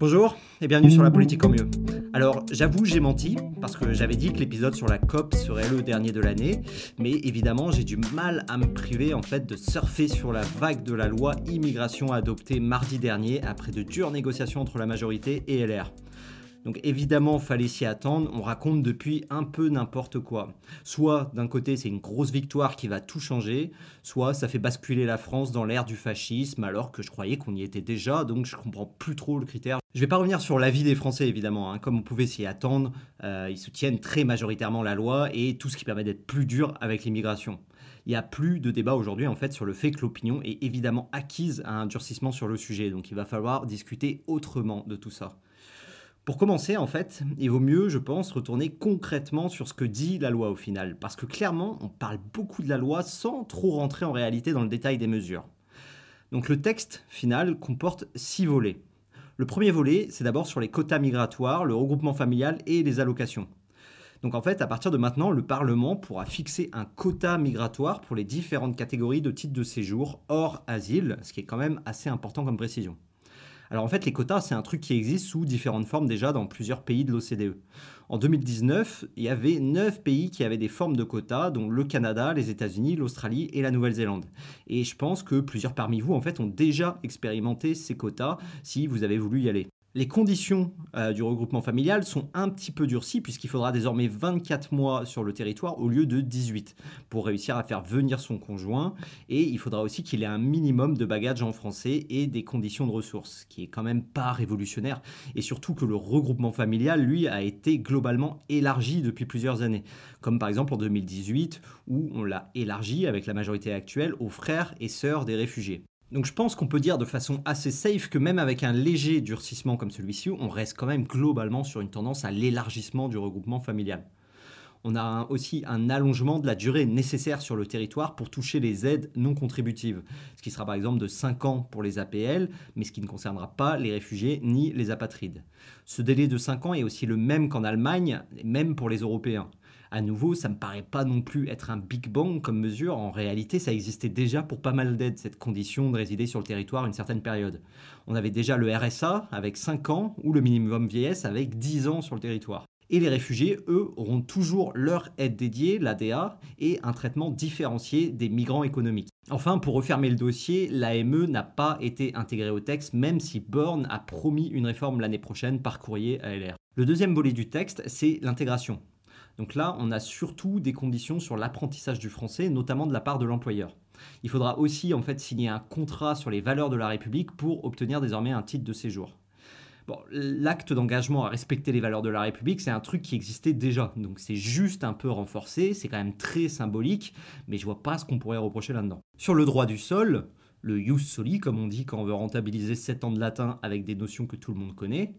Bonjour et bienvenue sur La Politique en Mieux. Alors j'avoue j'ai menti parce que j'avais dit que l'épisode sur la COP serait le dernier de l'année, mais évidemment j'ai du mal à me priver en fait de surfer sur la vague de la loi immigration adoptée mardi dernier après de dures négociations entre la majorité et LR. Donc évidemment, fallait s'y attendre, on raconte depuis un peu n'importe quoi. Soit d'un côté c'est une grosse victoire qui va tout changer, soit ça fait basculer la France dans l'ère du fascisme alors que je croyais qu'on y était déjà, donc je comprends plus trop le critère. Je vais pas revenir sur l'avis des Français évidemment, hein. comme vous pouvez s'y attendre, euh, ils soutiennent très majoritairement la loi et tout ce qui permet d'être plus dur avec l'immigration. Il n'y a plus de débat aujourd'hui en fait sur le fait que l'opinion est évidemment acquise à un durcissement sur le sujet, donc il va falloir discuter autrement de tout ça. Pour commencer, en fait, il vaut mieux, je pense, retourner concrètement sur ce que dit la loi au final, parce que clairement, on parle beaucoup de la loi sans trop rentrer en réalité dans le détail des mesures. Donc le texte final comporte six volets. Le premier volet, c'est d'abord sur les quotas migratoires, le regroupement familial et les allocations. Donc en fait, à partir de maintenant, le Parlement pourra fixer un quota migratoire pour les différentes catégories de titres de séjour hors asile, ce qui est quand même assez important comme précision. Alors en fait, les quotas, c'est un truc qui existe sous différentes formes déjà dans plusieurs pays de l'OCDE. En 2019, il y avait 9 pays qui avaient des formes de quotas, dont le Canada, les États-Unis, l'Australie et la Nouvelle-Zélande. Et je pense que plusieurs parmi vous, en fait, ont déjà expérimenté ces quotas si vous avez voulu y aller. Les conditions euh, du regroupement familial sont un petit peu durcies puisqu'il faudra désormais 24 mois sur le territoire au lieu de 18 pour réussir à faire venir son conjoint. Et il faudra aussi qu'il ait un minimum de bagages en français et des conditions de ressources, ce qui est quand même pas révolutionnaire. Et surtout que le regroupement familial lui a été globalement élargi depuis plusieurs années, comme par exemple en 2018 où on l'a élargi avec la majorité actuelle aux frères et sœurs des réfugiés. Donc je pense qu'on peut dire de façon assez safe que même avec un léger durcissement comme celui-ci, on reste quand même globalement sur une tendance à l'élargissement du regroupement familial. On a aussi un allongement de la durée nécessaire sur le territoire pour toucher les aides non contributives, ce qui sera par exemple de 5 ans pour les APL, mais ce qui ne concernera pas les réfugiés ni les apatrides. Ce délai de 5 ans est aussi le même qu'en Allemagne, même pour les Européens. À nouveau, ça me paraît pas non plus être un big bang comme mesure. En réalité, ça existait déjà pour pas mal d'aides, cette condition de résider sur le territoire une certaine période. On avait déjà le RSA avec 5 ans ou le minimum vieillesse avec 10 ans sur le territoire. Et les réfugiés, eux, auront toujours leur aide dédiée, l'ADA, et un traitement différencié des migrants économiques. Enfin, pour refermer le dossier, l'AME n'a pas été intégrée au texte, même si Borne a promis une réforme l'année prochaine par courrier à LR. Le deuxième volet du texte, c'est l'intégration. Donc là, on a surtout des conditions sur l'apprentissage du français, notamment de la part de l'employeur. Il faudra aussi en fait signer un contrat sur les valeurs de la République pour obtenir désormais un titre de séjour. L'acte d'engagement à respecter les valeurs de la République, c'est un truc qui existait déjà. Donc c'est juste un peu renforcé, c'est quand même très symbolique, mais je vois pas ce qu'on pourrait reprocher là-dedans. Sur le droit du sol, le jus soli, comme on dit quand on veut rentabiliser 7 ans de latin avec des notions que tout le monde connaît,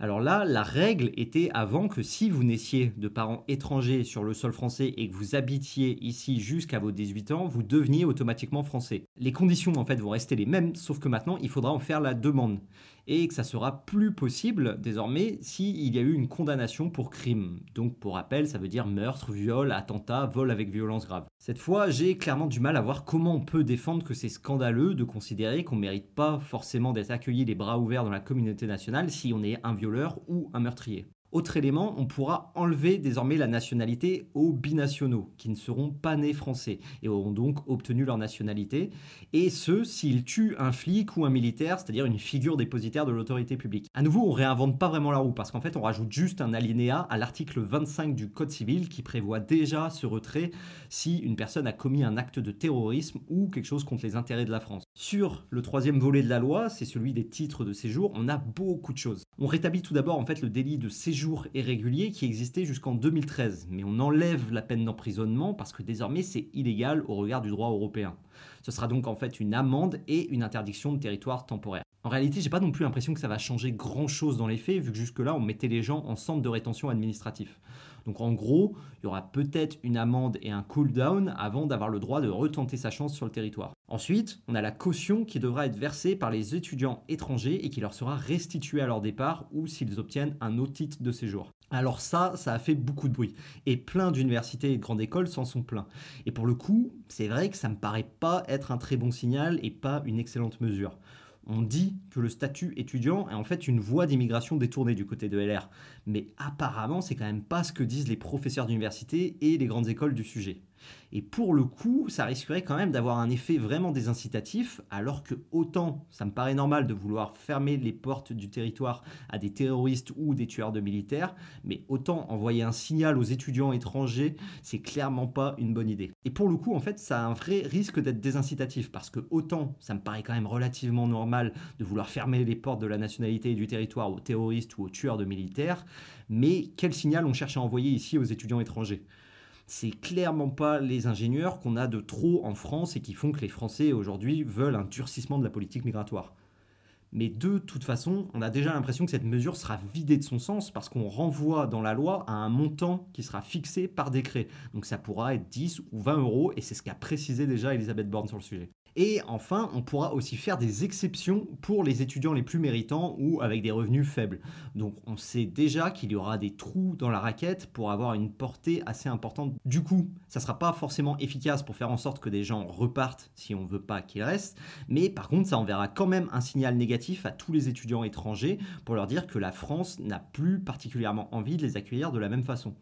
alors là, la règle était avant que si vous naissiez de parents étrangers sur le sol français et que vous habitiez ici jusqu'à vos 18 ans, vous deveniez automatiquement français. Les conditions en fait vont rester les mêmes, sauf que maintenant il faudra en faire la demande et que ça sera plus possible désormais s'il y a eu une condamnation pour crime. Donc pour rappel, ça veut dire meurtre, viol, attentat, vol avec violence grave. Cette fois, j'ai clairement du mal à voir comment on peut défendre que c'est scandaleux de considérer qu'on mérite pas forcément d'être accueilli les bras ouverts dans la communauté nationale si on est un violeur ou un meurtrier. Autre élément, on pourra enlever désormais la nationalité aux binationaux, qui ne seront pas nés français et auront donc obtenu leur nationalité, et ce, s'ils tuent un flic ou un militaire, c'est-à-dire une figure dépositaire de l'autorité publique. À nouveau, on réinvente pas vraiment la roue, parce qu'en fait, on rajoute juste un alinéa à l'article 25 du Code civil qui prévoit déjà ce retrait si une personne a commis un acte de terrorisme ou quelque chose contre les intérêts de la France. Sur le troisième volet de la loi, c'est celui des titres de séjour, on a beaucoup de choses. On rétablit tout d'abord en fait le délit de séjour irrégulier qui existait jusqu'en 2013, mais on enlève la peine d'emprisonnement parce que désormais c'est illégal au regard du droit européen. Ce sera donc en fait une amende et une interdiction de territoire temporaire. En réalité, j'ai pas non plus l'impression que ça va changer grand chose dans les faits, vu que jusque-là on mettait les gens en centre de rétention administratif. Donc en gros, il y aura peut-être une amende et un cool-down avant d'avoir le droit de retenter sa chance sur le territoire. Ensuite, on a la caution qui devra être versée par les étudiants étrangers et qui leur sera restituée à leur départ ou s'ils obtiennent un autre titre de séjour. Alors ça, ça a fait beaucoup de bruit. Et plein d'universités et de grandes écoles s'en sont plaints. Et pour le coup, c'est vrai que ça me paraît pas être un très bon signal et pas une excellente mesure. On dit que le statut étudiant est en fait une voie d'immigration détournée du côté de LR, mais apparemment c'est quand même pas ce que disent les professeurs d'université et les grandes écoles du sujet. Et pour le coup, ça risquerait quand même d'avoir un effet vraiment désincitatif, alors que autant ça me paraît normal de vouloir fermer les portes du territoire à des terroristes ou des tueurs de militaires, mais autant envoyer un signal aux étudiants étrangers, c'est clairement pas une bonne idée. Et pour le coup, en fait, ça a un vrai risque d'être désincitatif, parce que autant ça me paraît quand même relativement normal de vouloir fermer les portes de la nationalité et du territoire aux terroristes ou aux tueurs de militaires, mais quel signal on cherche à envoyer ici aux étudiants étrangers? C'est clairement pas les ingénieurs qu'on a de trop en France et qui font que les Français aujourd'hui veulent un durcissement de la politique migratoire. Mais de toute façon, on a déjà l'impression que cette mesure sera vidée de son sens parce qu'on renvoie dans la loi à un montant qui sera fixé par décret. Donc ça pourra être 10 ou 20 euros et c'est ce qu'a précisé déjà Elisabeth Borne sur le sujet. Et enfin, on pourra aussi faire des exceptions pour les étudiants les plus méritants ou avec des revenus faibles. Donc on sait déjà qu'il y aura des trous dans la raquette pour avoir une portée assez importante. Du coup, ça ne sera pas forcément efficace pour faire en sorte que des gens repartent si on ne veut pas qu'ils restent, mais par contre ça enverra quand même un signal négatif à tous les étudiants étrangers pour leur dire que la France n'a plus particulièrement envie de les accueillir de la même façon.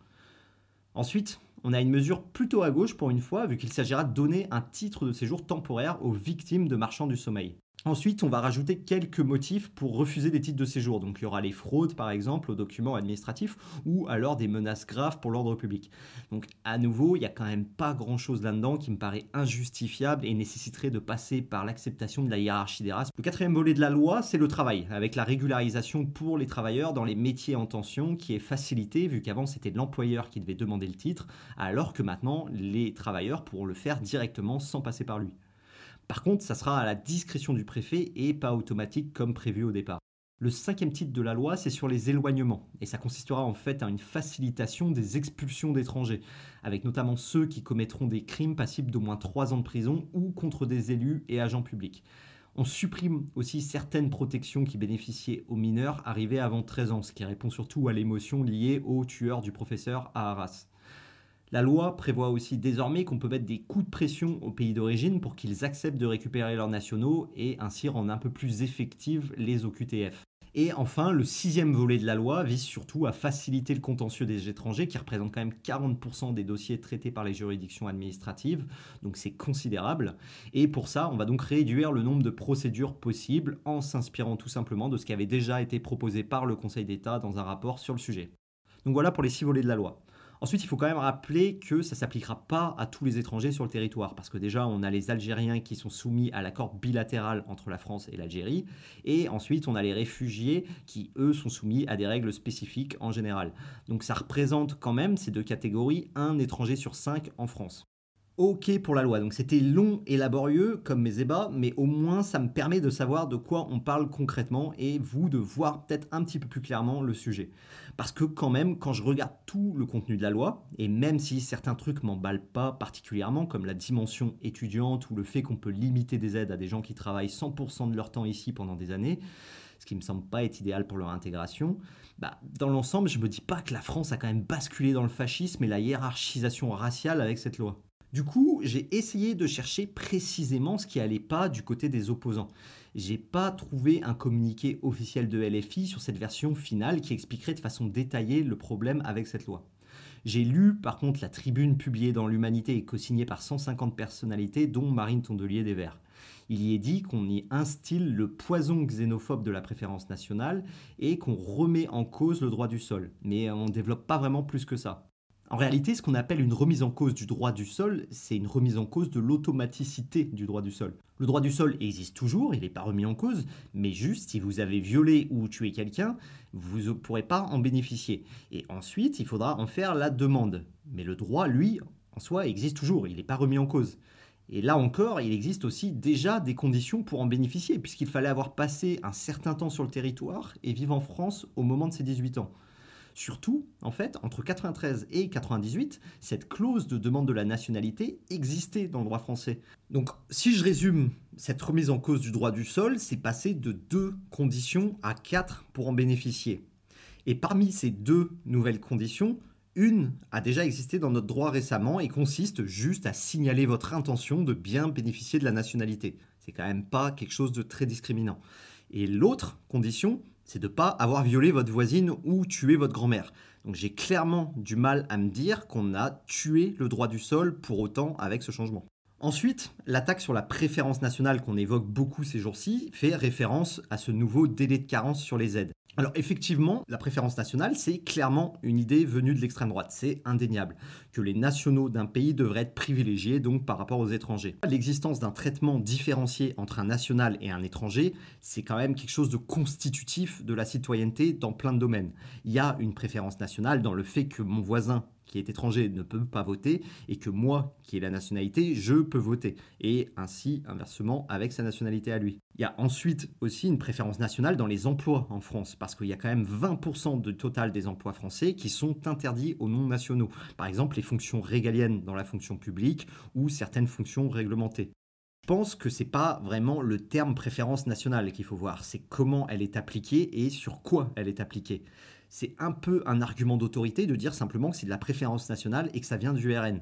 Ensuite, on a une mesure plutôt à gauche pour une fois, vu qu'il s'agira de donner un titre de séjour temporaire aux victimes de marchands du sommeil. Ensuite, on va rajouter quelques motifs pour refuser des titres de séjour. Donc il y aura les fraudes, par exemple, aux documents administratifs, ou alors des menaces graves pour l'ordre public. Donc à nouveau, il n'y a quand même pas grand-chose là-dedans qui me paraît injustifiable et nécessiterait de passer par l'acceptation de la hiérarchie des races. Le quatrième volet de la loi, c'est le travail, avec la régularisation pour les travailleurs dans les métiers en tension, qui est facilité, vu qu'avant c'était l'employeur qui devait demander le titre, alors que maintenant les travailleurs pourront le faire directement sans passer par lui. Par contre, ça sera à la discrétion du préfet et pas automatique comme prévu au départ. Le cinquième titre de la loi, c'est sur les éloignements, et ça consistera en fait à une facilitation des expulsions d'étrangers, avec notamment ceux qui commettront des crimes passibles d'au moins 3 ans de prison ou contre des élus et agents publics. On supprime aussi certaines protections qui bénéficiaient aux mineurs arrivés avant 13 ans, ce qui répond surtout à l'émotion liée au tueur du professeur à Arras. La loi prévoit aussi désormais qu'on peut mettre des coups de pression aux pays d'origine pour qu'ils acceptent de récupérer leurs nationaux et ainsi rendre un peu plus effectives les OQTF. Et enfin, le sixième volet de la loi vise surtout à faciliter le contentieux des étrangers, qui représente quand même 40% des dossiers traités par les juridictions administratives, donc c'est considérable. Et pour ça, on va donc réduire le nombre de procédures possibles en s'inspirant tout simplement de ce qui avait déjà été proposé par le Conseil d'État dans un rapport sur le sujet. Donc voilà pour les six volets de la loi. Ensuite, il faut quand même rappeler que ça ne s'appliquera pas à tous les étrangers sur le territoire, parce que déjà, on a les Algériens qui sont soumis à l'accord bilatéral entre la France et l'Algérie, et ensuite, on a les réfugiés qui, eux, sont soumis à des règles spécifiques en général. Donc ça représente quand même, ces deux catégories, un étranger sur cinq en France ok pour la loi. Donc c'était long et laborieux comme mes ébats, mais au moins ça me permet de savoir de quoi on parle concrètement et vous de voir peut-être un petit peu plus clairement le sujet. Parce que quand même, quand je regarde tout le contenu de la loi, et même si certains trucs m'emballent pas particulièrement, comme la dimension étudiante ou le fait qu'on peut limiter des aides à des gens qui travaillent 100% de leur temps ici pendant des années, ce qui me semble pas être idéal pour leur intégration, bah, dans l'ensemble, je me dis pas que la France a quand même basculé dans le fascisme et la hiérarchisation raciale avec cette loi. Du coup, j'ai essayé de chercher précisément ce qui allait pas du côté des opposants. J'ai pas trouvé un communiqué officiel de LFI sur cette version finale qui expliquerait de façon détaillée le problème avec cette loi. J'ai lu par contre la tribune publiée dans l'Humanité et co-signée par 150 personnalités, dont Marine Tondelier des Verts. Il y est dit qu'on y instille le poison xénophobe de la préférence nationale et qu'on remet en cause le droit du sol. Mais on ne développe pas vraiment plus que ça. En réalité, ce qu'on appelle une remise en cause du droit du sol, c'est une remise en cause de l'automaticité du droit du sol. Le droit du sol existe toujours, il n'est pas remis en cause, mais juste si vous avez violé ou tué quelqu'un, vous ne pourrez pas en bénéficier. Et ensuite, il faudra en faire la demande. Mais le droit, lui, en soi, existe toujours, il n'est pas remis en cause. Et là encore, il existe aussi déjà des conditions pour en bénéficier, puisqu'il fallait avoir passé un certain temps sur le territoire et vivre en France au moment de ses 18 ans. Surtout, en fait, entre 93 et 98, cette clause de demande de la nationalité existait dans le droit français. Donc, si je résume, cette remise en cause du droit du sol, c'est passé de deux conditions à quatre pour en bénéficier. Et parmi ces deux nouvelles conditions, une a déjà existé dans notre droit récemment et consiste juste à signaler votre intention de bien bénéficier de la nationalité. C'est quand même pas quelque chose de très discriminant. Et l'autre condition, c'est de ne pas avoir violé votre voisine ou tué votre grand-mère. Donc j'ai clairement du mal à me dire qu'on a tué le droit du sol pour autant avec ce changement. Ensuite, l'attaque sur la préférence nationale qu'on évoque beaucoup ces jours-ci fait référence à ce nouveau délai de carence sur les aides. Alors effectivement, la préférence nationale, c'est clairement une idée venue de l'extrême droite, c'est indéniable, que les nationaux d'un pays devraient être privilégiés donc par rapport aux étrangers. L'existence d'un traitement différencié entre un national et un étranger, c'est quand même quelque chose de constitutif de la citoyenneté dans plein de domaines. Il y a une préférence nationale dans le fait que mon voisin qui est étranger ne peut pas voter et que moi, qui ai la nationalité, je peux voter. Et ainsi, inversement, avec sa nationalité à lui. Il y a ensuite aussi une préférence nationale dans les emplois en France, parce qu'il y a quand même 20% du total des emplois français qui sont interdits aux non-nationaux. Par exemple, les fonctions régaliennes dans la fonction publique ou certaines fonctions réglementées. Je pense que c'est pas vraiment le terme préférence nationale qu'il faut voir, c'est comment elle est appliquée et sur quoi elle est appliquée c'est un peu un argument d'autorité de dire simplement que c'est de la préférence nationale et que ça vient du RN.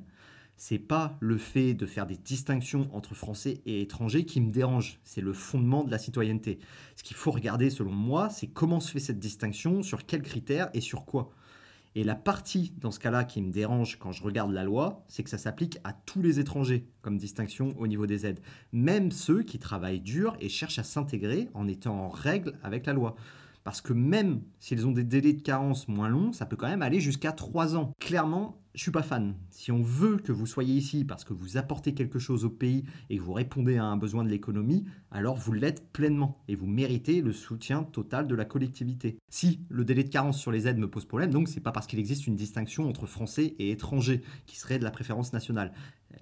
C'est pas le fait de faire des distinctions entre français et étrangers qui me dérange, c'est le fondement de la citoyenneté. Ce qu'il faut regarder selon moi, c'est comment se fait cette distinction, sur quels critères et sur quoi. Et la partie dans ce cas-là qui me dérange quand je regarde la loi, c'est que ça s'applique à tous les étrangers comme distinction au niveau des aides, même ceux qui travaillent dur et cherchent à s'intégrer en étant en règle avec la loi. Parce que même s'ils ont des délais de carence moins longs, ça peut quand même aller jusqu'à 3 ans. Clairement, je suis pas fan. Si on veut que vous soyez ici parce que vous apportez quelque chose au pays et que vous répondez à un besoin de l'économie, alors vous l'êtes pleinement et vous méritez le soutien total de la collectivité. Si le délai de carence sur les aides me pose problème, donc c'est pas parce qu'il existe une distinction entre français et étrangers qui serait de la préférence nationale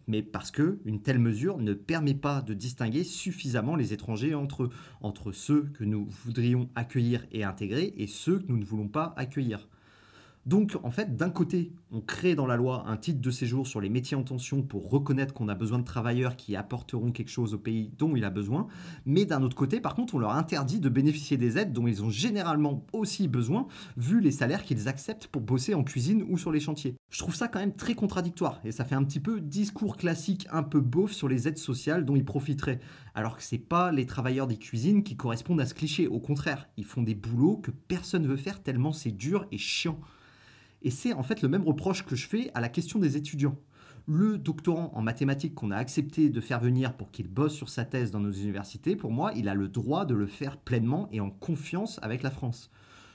mais parce que une telle mesure ne permet pas de distinguer suffisamment les étrangers entre entre ceux que nous voudrions accueillir et intégrer et ceux que nous ne voulons pas accueillir. Donc, en fait, d'un côté, on crée dans la loi un titre de séjour sur les métiers en tension pour reconnaître qu'on a besoin de travailleurs qui apporteront quelque chose au pays dont il a besoin. Mais d'un autre côté, par contre, on leur interdit de bénéficier des aides dont ils ont généralement aussi besoin, vu les salaires qu'ils acceptent pour bosser en cuisine ou sur les chantiers. Je trouve ça quand même très contradictoire et ça fait un petit peu discours classique un peu beauf sur les aides sociales dont ils profiteraient. Alors que c'est pas les travailleurs des cuisines qui correspondent à ce cliché. Au contraire, ils font des boulots que personne veut faire tellement c'est dur et chiant. Et c'est en fait le même reproche que je fais à la question des étudiants. Le doctorant en mathématiques qu'on a accepté de faire venir pour qu'il bosse sur sa thèse dans nos universités, pour moi, il a le droit de le faire pleinement et en confiance avec la France.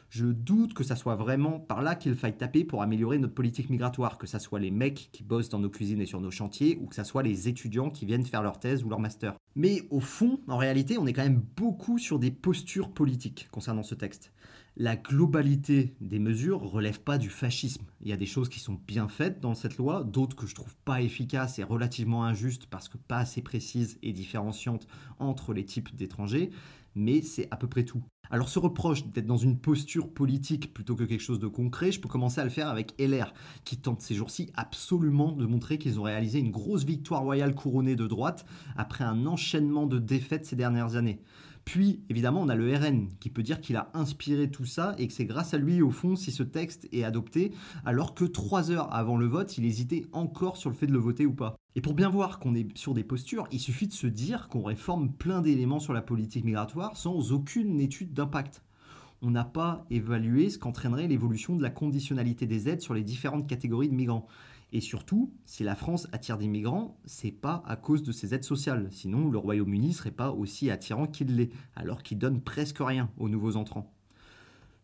Je doute que ça soit vraiment par là qu'il faille taper pour améliorer notre politique migratoire, que ça soit les mecs qui bossent dans nos cuisines et sur nos chantiers, ou que ça soit les étudiants qui viennent faire leur thèse ou leur master. Mais au fond, en réalité, on est quand même beaucoup sur des postures politiques concernant ce texte la globalité des mesures relève pas du fascisme. Il y a des choses qui sont bien faites dans cette loi, d'autres que je trouve pas efficaces et relativement injustes parce que pas assez précises et différenciantes entre les types d'étrangers, mais c'est à peu près tout. Alors ce reproche d'être dans une posture politique plutôt que quelque chose de concret, je peux commencer à le faire avec LR, qui tente ces jours-ci absolument de montrer qu'ils ont réalisé une grosse victoire royale couronnée de droite après un enchaînement de défaites ces dernières années. Puis, évidemment, on a le RN qui peut dire qu'il a inspiré tout ça et que c'est grâce à lui, au fond, si ce texte est adopté, alors que trois heures avant le vote, il hésitait encore sur le fait de le voter ou pas. Et pour bien voir qu'on est sur des postures, il suffit de se dire qu'on réforme plein d'éléments sur la politique migratoire sans aucune étude d'impact on n'a pas évalué ce qu'entraînerait l'évolution de la conditionnalité des aides sur les différentes catégories de migrants. Et surtout, si la France attire des migrants, c'est pas à cause de ses aides sociales. Sinon, le Royaume-Uni serait pas aussi attirant qu'il l'est, alors qu'il donne presque rien aux nouveaux entrants.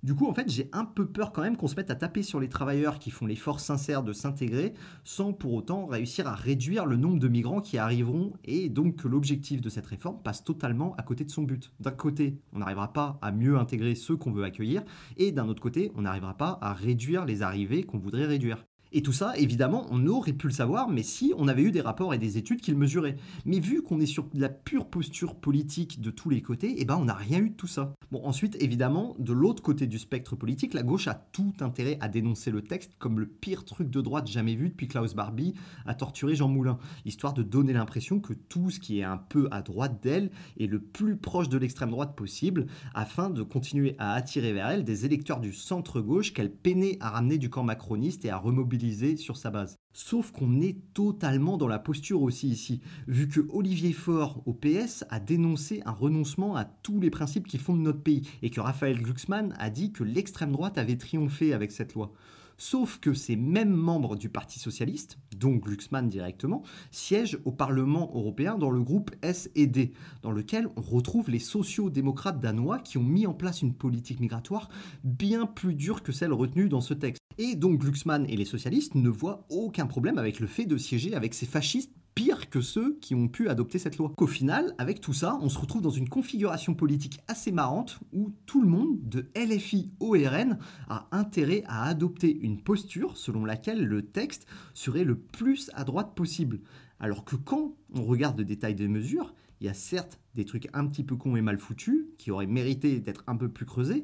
Du coup, en fait, j'ai un peu peur quand même qu'on se mette à taper sur les travailleurs qui font l'effort sincère de s'intégrer sans pour autant réussir à réduire le nombre de migrants qui arriveront et donc que l'objectif de cette réforme passe totalement à côté de son but. D'un côté, on n'arrivera pas à mieux intégrer ceux qu'on veut accueillir et d'un autre côté, on n'arrivera pas à réduire les arrivées qu'on voudrait réduire. Et tout ça, évidemment, on aurait pu le savoir, mais si on avait eu des rapports et des études qui le mesuraient. Mais vu qu'on est sur la pure posture politique de tous les côtés, eh ben on n'a rien eu de tout ça. Bon, ensuite, évidemment, de l'autre côté du spectre politique, la gauche a tout intérêt à dénoncer le texte comme le pire truc de droite jamais vu depuis Klaus Barbie a torturé Jean Moulin, histoire de donner l'impression que tout ce qui est un peu à droite d'elle est le plus proche de l'extrême droite possible, afin de continuer à attirer vers elle des électeurs du centre-gauche qu'elle peinait à ramener du camp macroniste et à remobiliser sur sa base. Sauf qu'on est totalement dans la posture aussi ici, vu que Olivier Faure au PS a dénoncé un renoncement à tous les principes qui fondent notre pays, et que Raphaël Glucksmann a dit que l'extrême droite avait triomphé avec cette loi. Sauf que ces mêmes membres du Parti socialiste, donc Glucksmann directement, siègent au Parlement européen dans le groupe S&D, dans lequel on retrouve les sociaux-démocrates danois qui ont mis en place une politique migratoire bien plus dure que celle retenue dans ce texte. Et donc Glucksmann et les socialistes ne voient aucun problème avec le fait de siéger avec ces fascistes pire que ceux qui ont pu adopter cette loi. Au final, avec tout ça, on se retrouve dans une configuration politique assez marrante où tout le monde, de LFI au RN, a intérêt à adopter une posture selon laquelle le texte serait le plus à droite possible. Alors que quand on regarde le détail des mesures, il y a certes des trucs un petit peu cons et mal foutus, qui auraient mérité d'être un peu plus creusés,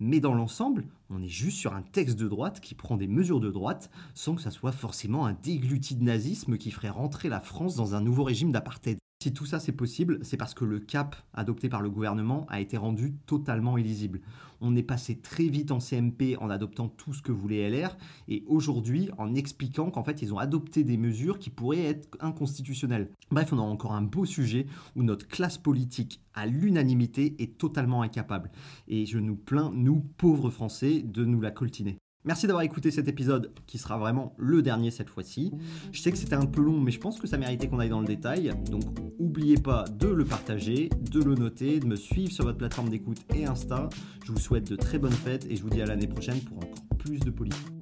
mais dans l'ensemble, on est juste sur un texte de droite qui prend des mesures de droite sans que ça soit forcément un dégluti de nazisme qui ferait rentrer la France dans un nouveau régime d'apartheid. Si tout ça c'est possible, c'est parce que le cap adopté par le gouvernement a été rendu totalement illisible. On est passé très vite en CMP en adoptant tout ce que voulait LR et aujourd'hui en expliquant qu'en fait ils ont adopté des mesures qui pourraient être inconstitutionnelles. Bref, on a encore un beau sujet où notre classe politique à l'unanimité est totalement incapable. Et je nous plains, nous pauvres Français, de nous la coltiner. Merci d'avoir écouté cet épisode qui sera vraiment le dernier cette fois-ci. Je sais que c'était un peu long, mais je pense que ça méritait qu'on aille dans le détail. Donc n'oubliez pas de le partager, de le noter, de me suivre sur votre plateforme d'écoute et Insta. Je vous souhaite de très bonnes fêtes et je vous dis à l'année prochaine pour encore plus de politique.